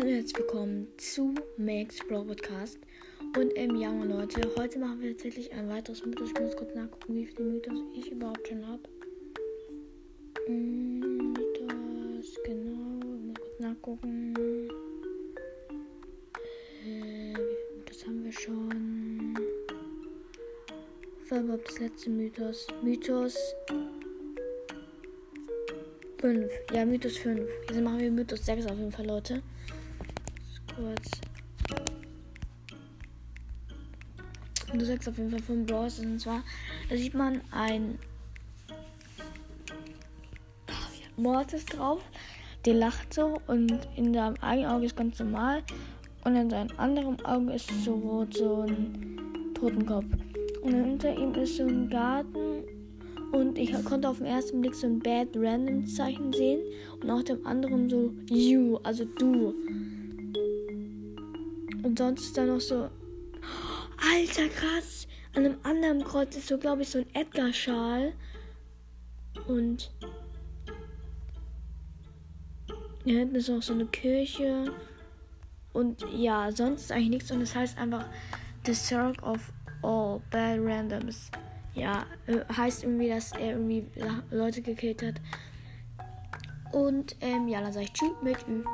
Hallo herzlich willkommen zu Max Bro Podcast. Und ähm, ja, Leute, heute machen wir tatsächlich ein weiteres Mythos. Ich muss kurz nachgucken, wie viele Mythos ich überhaupt schon habe. Mythos, genau, ich muss kurz nachgucken. Äh, Mythos haben wir schon? War überhaupt das letzte Mythos? Mythos 5. Ja, Mythos 5. Jetzt machen wir Mythos 6 auf jeden Fall, Leute. Kurz. Mythos 6 auf jeden Fall von Bros. Und zwar, da sieht man ein Mortis drauf. Der lacht so und in seinem einen Auge ist ganz normal. Und in seinem anderen Auge ist so rot, so ein Totenkopf. Und hinter ihm ist so ein Garten und ich konnte auf den ersten Blick so ein Bad Random Zeichen sehen und auf dem anderen so You, also du. Und sonst ist da noch so. Alter, krass! An einem anderen Kreuz ist so, glaube ich, so ein Edgar-Schal. Und. Hier hinten ist auch so eine Kirche. Und ja, sonst ist eigentlich nichts. Und es das heißt einfach The Circle of All Bad Randoms ja, äh, heißt irgendwie, dass er irgendwie Leute gekillt hat. Und ähm, ja, dann sage ich Tschüss mit Ü.